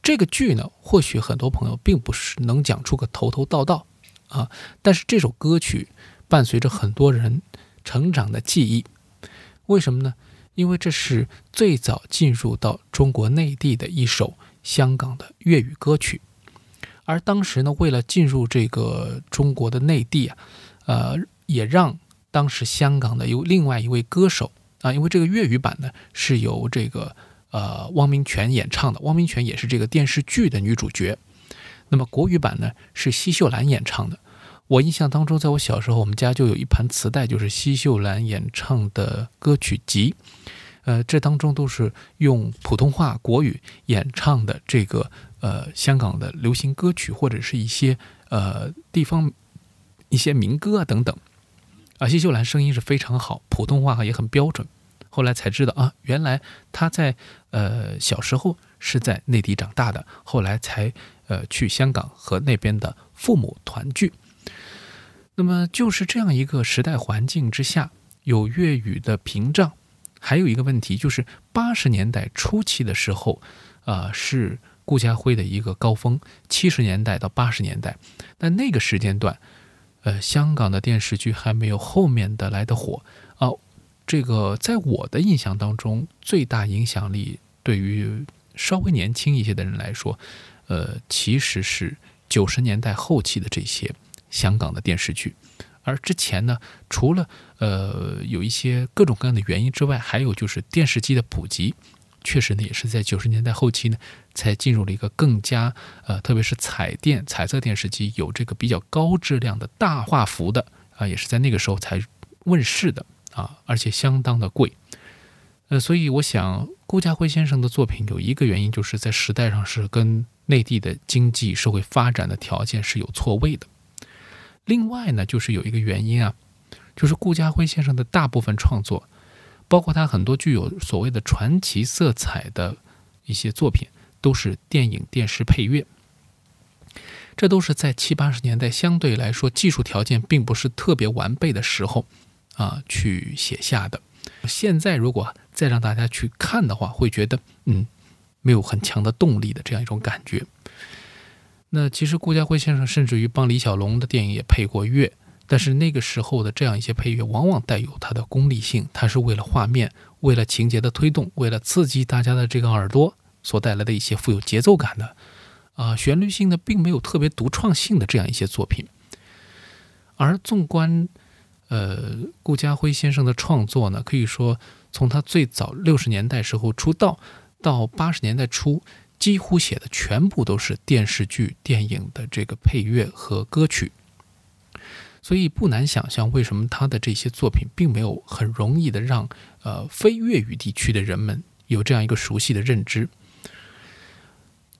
这个剧呢，或许很多朋友并不是能讲出个头头道道啊，但是这首歌曲伴随着很多人成长的记忆。为什么呢？因为这是最早进入到中国内地的一首香港的粤语歌曲。而当时呢，为了进入这个中国的内地啊，呃，也让当时香港的有另外一位歌手啊，因为这个粤语版呢是由这个呃汪明荃演唱的，汪明荃也是这个电视剧的女主角。那么国语版呢是奚秀兰演唱的。我印象当中，在我小时候，我们家就有一盘磁带，就是奚秀兰演唱的歌曲集。呃，这当中都是用普通话、国语演唱的这个呃香港的流行歌曲，或者是一些呃地方一些民歌啊等等。啊，奚秀兰声音是非常好，普通话也很标准。后来才知道啊，原来她在呃小时候是在内地长大的，后来才呃去香港和那边的父母团聚。那么就是这样一个时代环境之下，有粤语的屏障，还有一个问题就是八十年代初期的时候，啊是顾家辉的一个高峰，七十年代到八十年代，但那个时间段。呃，香港的电视剧还没有后面的来的火啊。这个在我的印象当中，最大影响力对于稍微年轻一些的人来说，呃，其实是九十年代后期的这些香港的电视剧。而之前呢，除了呃有一些各种各样的原因之外，还有就是电视机的普及，确实呢也是在九十年代后期呢，才进入了一个更加呃，特别是彩电、彩色电视机有这个比较高质量的大画幅的啊，也是在那个时候才问世的啊，而且相当的贵。呃，所以我想，顾家辉先生的作品有一个原因，就是在时代上是跟内地的经济社会发展的条件是有错位的。另外呢，就是有一个原因啊，就是顾家辉先生的大部分创作，包括他很多具有所谓的传奇色彩的一些作品，都是电影、电视配乐。这都是在七八十年代相对来说技术条件并不是特别完备的时候啊去写下的。现在如果再让大家去看的话，会觉得嗯，没有很强的动力的这样一种感觉。那其实顾家辉先生甚至于帮李小龙的电影也配过乐，但是那个时候的这样一些配乐往往带有它的功利性，它是为了画面、为了情节的推动、为了刺激大家的这个耳朵所带来的一些富有节奏感的，啊，旋律性呢并没有特别独创性的这样一些作品。而纵观，呃，顾家辉先生的创作呢，可以说从他最早六十年代时候出道到八十年代初。几乎写的全部都是电视剧、电影的这个配乐和歌曲，所以不难想象为什么他的这些作品并没有很容易的让呃非粤语地区的人们有这样一个熟悉的认知。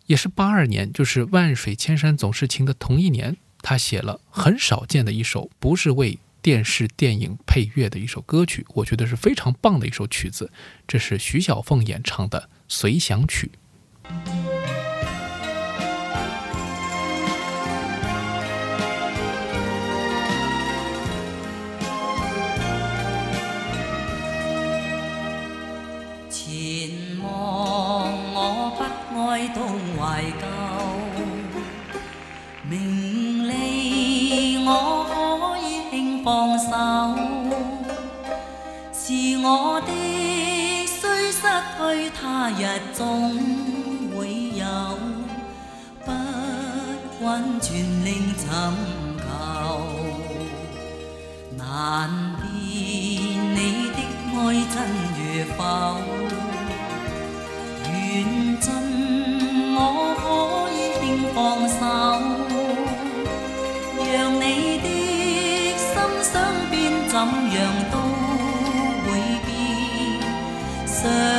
也是八二年，就是《万水千山总是情》的同一年，他写了很少见的一首不是为电视电影配乐的一首歌曲，我觉得是非常棒的一首曲子，这是徐小凤演唱的《随想曲》。放手，是我的虽失去他日总。温泉另寻求，难辨你的爱真与否。变。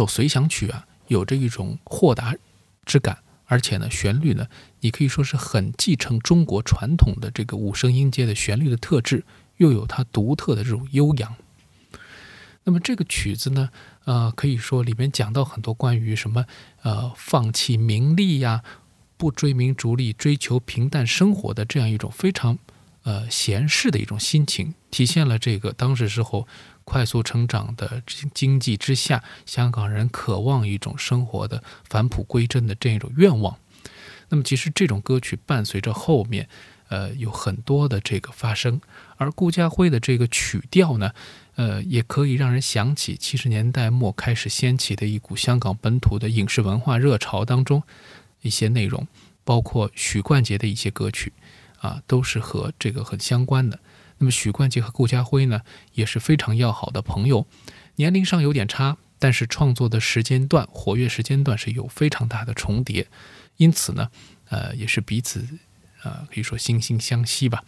首随想曲啊，有着一种豁达之感，而且呢，旋律呢，你可以说是很继承中国传统的这个五声音阶的旋律的特质，又有它独特的这种悠扬。那么这个曲子呢，呃，可以说里面讲到很多关于什么，呃，放弃名利呀，不追名逐利，追求平淡生活的这样一种非常呃闲适的一种心情，体现了这个当时时候。快速成长的经济之下，香港人渴望一种生活的返璞归真的这样一种愿望。那么，其实这种歌曲伴随着后面，呃，有很多的这个发生。而顾家辉的这个曲调呢，呃，也可以让人想起七十年代末开始掀起的一股香港本土的影视文化热潮当中一些内容，包括许冠杰的一些歌曲，啊，都是和这个很相关的。那么许冠杰和顾家辉呢也是非常要好的朋友，年龄上有点差，但是创作的时间段、活跃时间段是有非常大的重叠，因此呢，呃，也是彼此，呃，可以说惺惺相惜吧。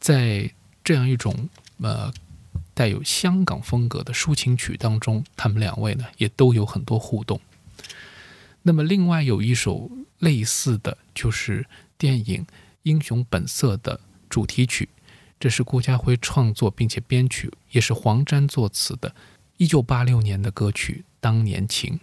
在这样一种呃带有香港风格的抒情曲当中，他们两位呢也都有很多互动。那么，另外有一首类似的就是电影《英雄本色》的主题曲，这是顾嘉辉创作并且编曲，也是黄沾作词的，一九八六年的歌曲《当年情》。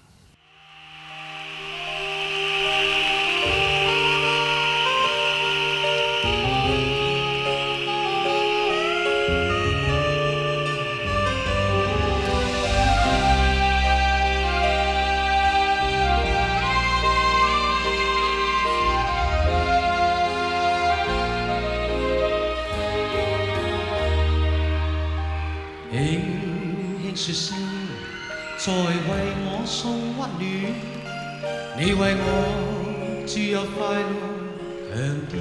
你為我注入快樂強電。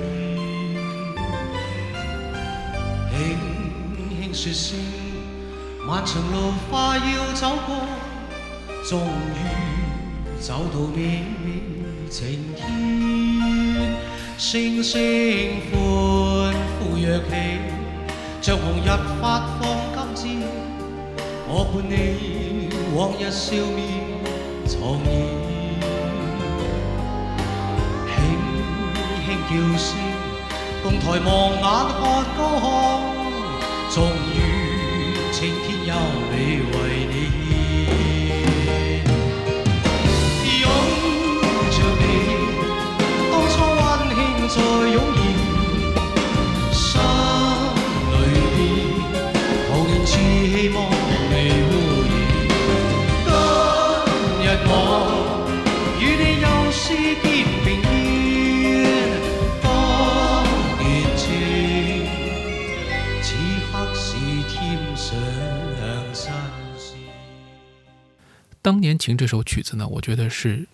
輕輕說聲，漫長路快要走過，終於走到美美晴天，星星欢呼躍起。像紅日發放金箭，我伴你往日笑面重現，輕輕叫声，共抬望眼看高空，终于青天优美为你。当年情这首曲子呢，我觉得是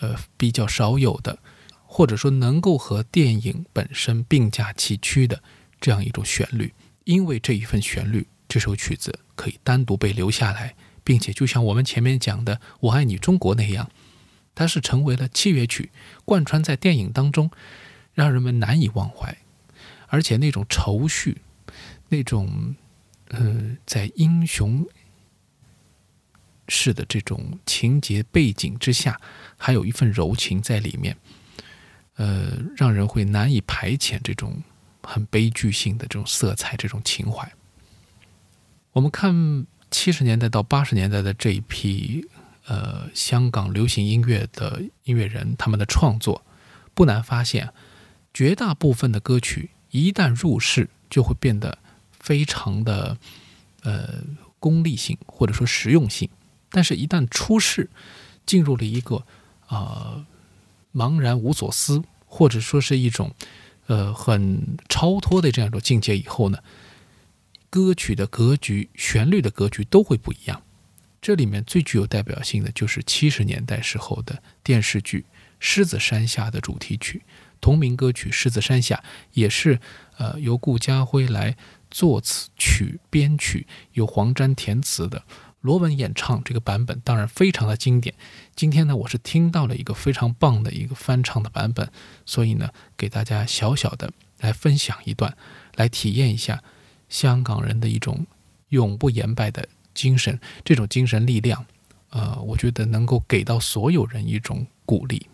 呃比较少有的，或者说能够和电影本身并驾齐驱的这样一种旋律。因为这一份旋律，这首曲子可以单独被留下来，并且就像我们前面讲的《我爱你中国》那样，它是成为了器乐曲，贯穿在电影当中，让人们难以忘怀。而且那种愁绪，那种呃，在英雄式的这种情节背景之下，还有一份柔情在里面，呃，让人会难以排遣这种很悲剧性的这种色彩、这种情怀。我们看七十年代到八十年代的这一批呃香港流行音乐的音乐人，他们的创作，不难发现，绝大部分的歌曲一旦入世，就会变得非常的呃功利性或者说实用性。但是，一旦出世，进入了一个、呃、茫然无所思，或者说是一种呃很超脱的这样一种境界以后呢，歌曲的格局、旋律的格局都会不一样。这里面最具有代表性的就是七十年代时候的电视剧《狮子山下》的主题曲，同名歌曲《狮子山下》也是呃由顾嘉辉来作词曲编曲，由黄沾填词的。罗文演唱这个版本当然非常的经典。今天呢，我是听到了一个非常棒的一个翻唱的版本，所以呢，给大家小小的来分享一段，来体验一下香港人的一种永不言败的精神，这种精神力量，呃，我觉得能够给到所有人一种鼓励。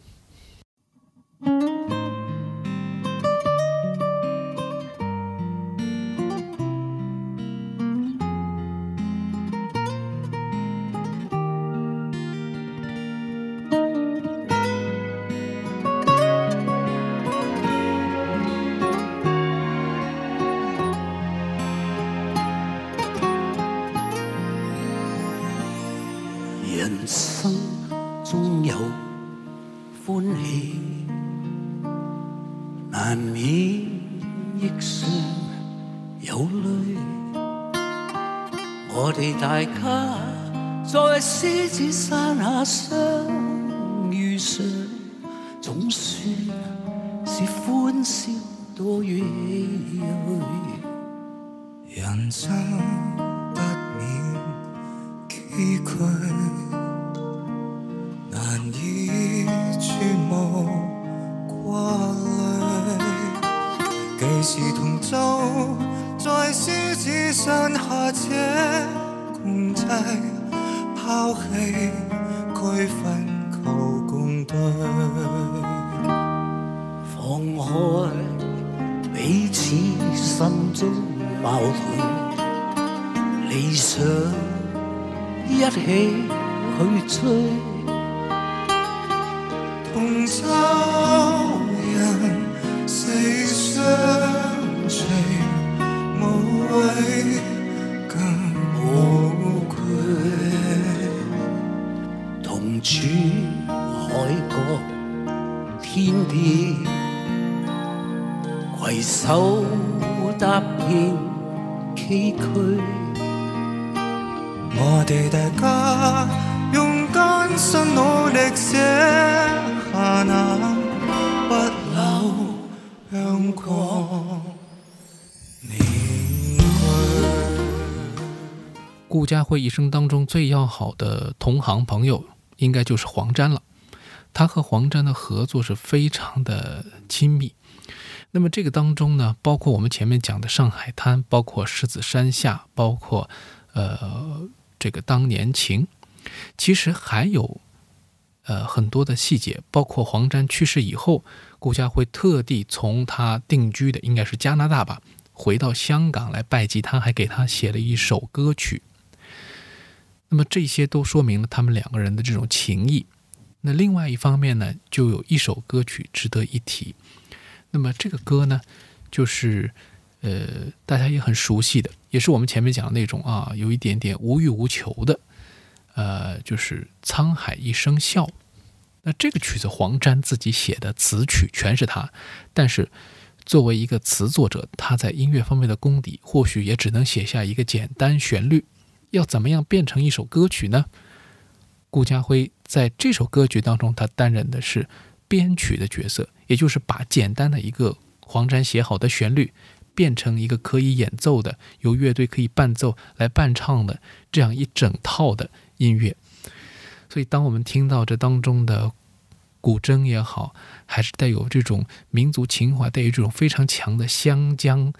生中有歡喜，難免亦常有淚。我哋大家在獅子山下相遇上，總算是歡笑多於唏噓。人生不免崎嶇。顾嘉辉一生当中最要好的同行朋友，应该就是黄沾了。他和黄沾的合作是非常的亲密。那么这个当中呢，包括我们前面讲的《上海滩》，包括《狮子山下》，包括呃这个《当年情》，其实还有呃很多的细节，包括黄沾去世以后，顾嘉辉特地从他定居的应该是加拿大吧，回到香港来拜祭他，还给他写了一首歌曲。那么这些都说明了他们两个人的这种情谊。那另外一方面呢，就有一首歌曲值得一提。那么这个歌呢，就是呃大家也很熟悉的，也是我们前面讲的那种啊，有一点点无欲无求的，呃，就是《沧海一声笑》。那这个曲子黄沾自己写的词曲全是他，但是作为一个词作者，他在音乐方面的功底或许也只能写下一个简单旋律。要怎么样变成一首歌曲呢？顾嘉辉在这首歌曲当中，他担任的是编曲的角色，也就是把简单的一个黄沾写好的旋律，变成一个可以演奏的、由乐队可以伴奏来伴唱的这样一整套的音乐。所以，当我们听到这当中的古筝也好，还是带有这种民族情怀、带有这种非常强的湘江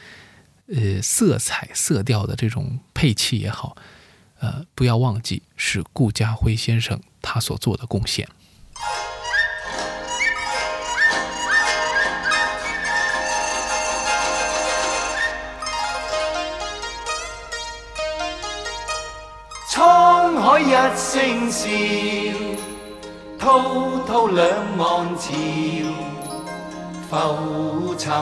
呃色彩、色调的这种配器也好，呃，不要忘记是顾家辉先生他所做的贡献。沧海一声笑，滔滔兩岸潮。浮沉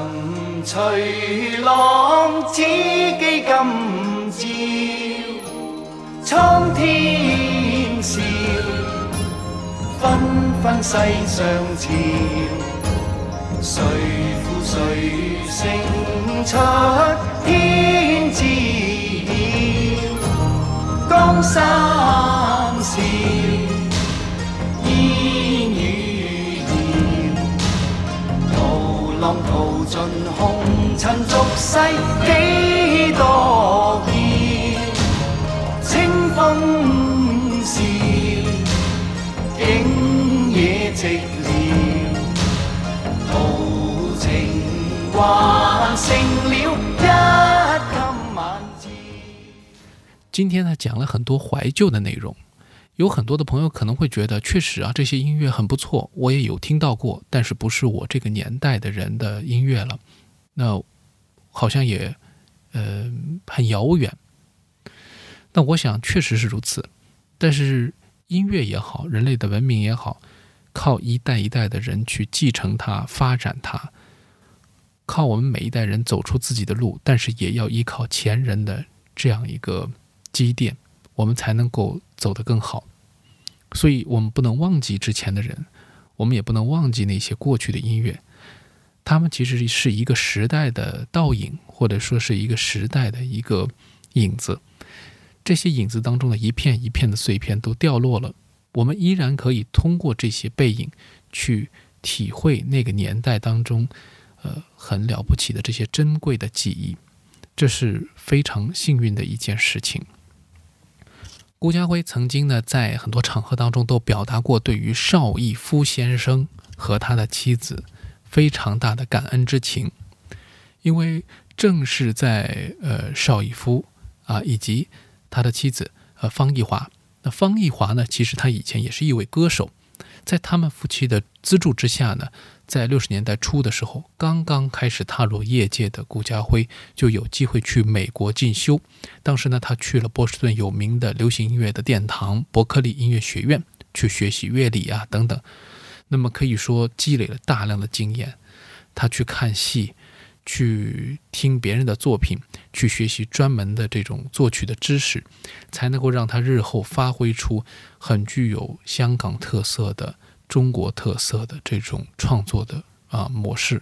隨浪，此機今朝。苍天笑，纷纷世上潮。谁负谁胜出天知晓？江山笑，烟雨遥。淘浪淘尽红尘俗世几多嬌？清風笑，景野寂寥。今天呢，讲了很多怀旧的内容，有很多的朋友可能会觉得，确实啊，这些音乐很不错，我也有听到过，但是不是我这个年代的人的音乐了，那好像也呃很遥远。那我想确实是如此，但是音乐也好，人类的文明也好，靠一代一代的人去继承它、发展它，靠我们每一代人走出自己的路，但是也要依靠前人的这样一个积淀，我们才能够走得更好。所以，我们不能忘记之前的人，我们也不能忘记那些过去的音乐，他们其实是一个时代的倒影，或者说是一个时代的一个影子。这些影子当中的一片一片的碎片都掉落了，我们依然可以通过这些背影去体会那个年代当中，呃，很了不起的这些珍贵的记忆，这是非常幸运的一件事情。顾嘉辉曾经呢，在很多场合当中都表达过对于邵逸夫先生和他的妻子非常大的感恩之情，因为正是在呃邵逸夫啊，以及他的妻子呃方逸华。那方逸华呢，其实他以前也是一位歌手，在他们夫妻的资助之下呢，在六十年代初的时候，刚刚开始踏入业界的顾家辉就有机会去美国进修。当时呢，他去了波士顿有名的流行音乐的殿堂伯克利音乐学院去学习乐理啊等等。那么可以说积累了大量的经验。他去看戏，去听别人的作品，去学习专门的这种作曲的知识，才能够让他日后发挥出很具有香港特色的、中国特色的这种创作的啊模式。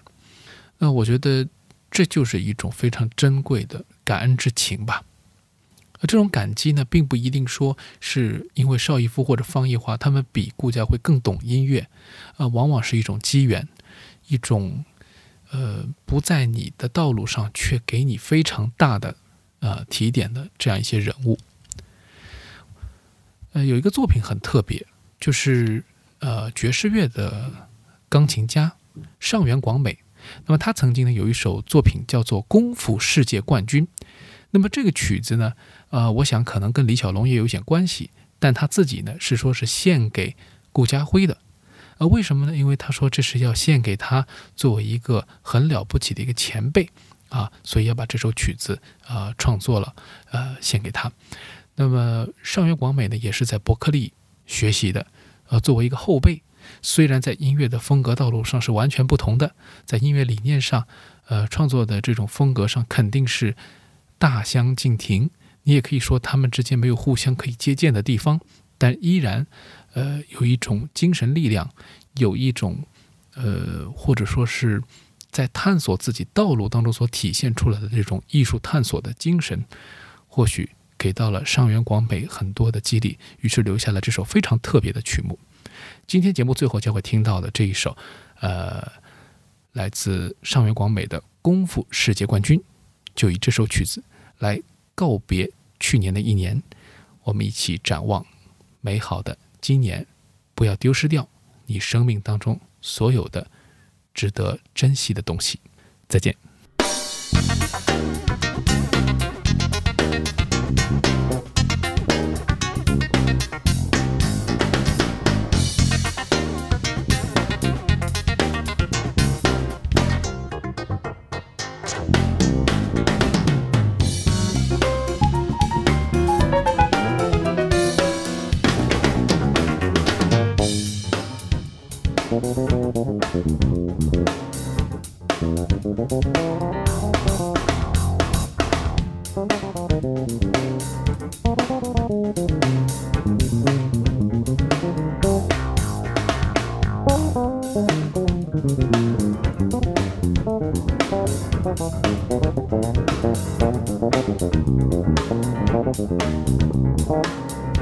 那我觉得这就是一种非常珍贵的感恩之情吧。而这种感激呢，并不一定说是因为邵逸夫或者方逸华他们比顾家辉更懂音乐，呃，往往是一种机缘，一种。呃，不在你的道路上，却给你非常大的呃提点的这样一些人物。呃，有一个作品很特别，就是呃爵士乐的钢琴家上原广美。那么他曾经呢有一首作品叫做《功夫世界冠军》。那么这个曲子呢，呃，我想可能跟李小龙也有一点关系，但他自己呢是说是献给顾家辉的。呃，为什么呢？因为他说这是要献给他作为一个很了不起的一个前辈啊，所以要把这首曲子啊创作了，呃，献给他。那么上原广美呢，也是在伯克利学习的，呃，作为一个后辈，虽然在音乐的风格道路上是完全不同的，在音乐理念上，呃，创作的这种风格上肯定是大相径庭。你也可以说他们之间没有互相可以借鉴的地方，但依然。呃，有一种精神力量，有一种，呃，或者说是在探索自己道路当中所体现出来的这种艺术探索的精神，或许给到了上原广美很多的激励，于是留下了这首非常特别的曲目。今天节目最后将会听到的这一首，呃，来自上原广美的《功夫世界冠军》，就以这首曲子来告别去年的一年，我们一起展望美好的。今年，不要丢失掉你生命当中所有的值得珍惜的东西。再见。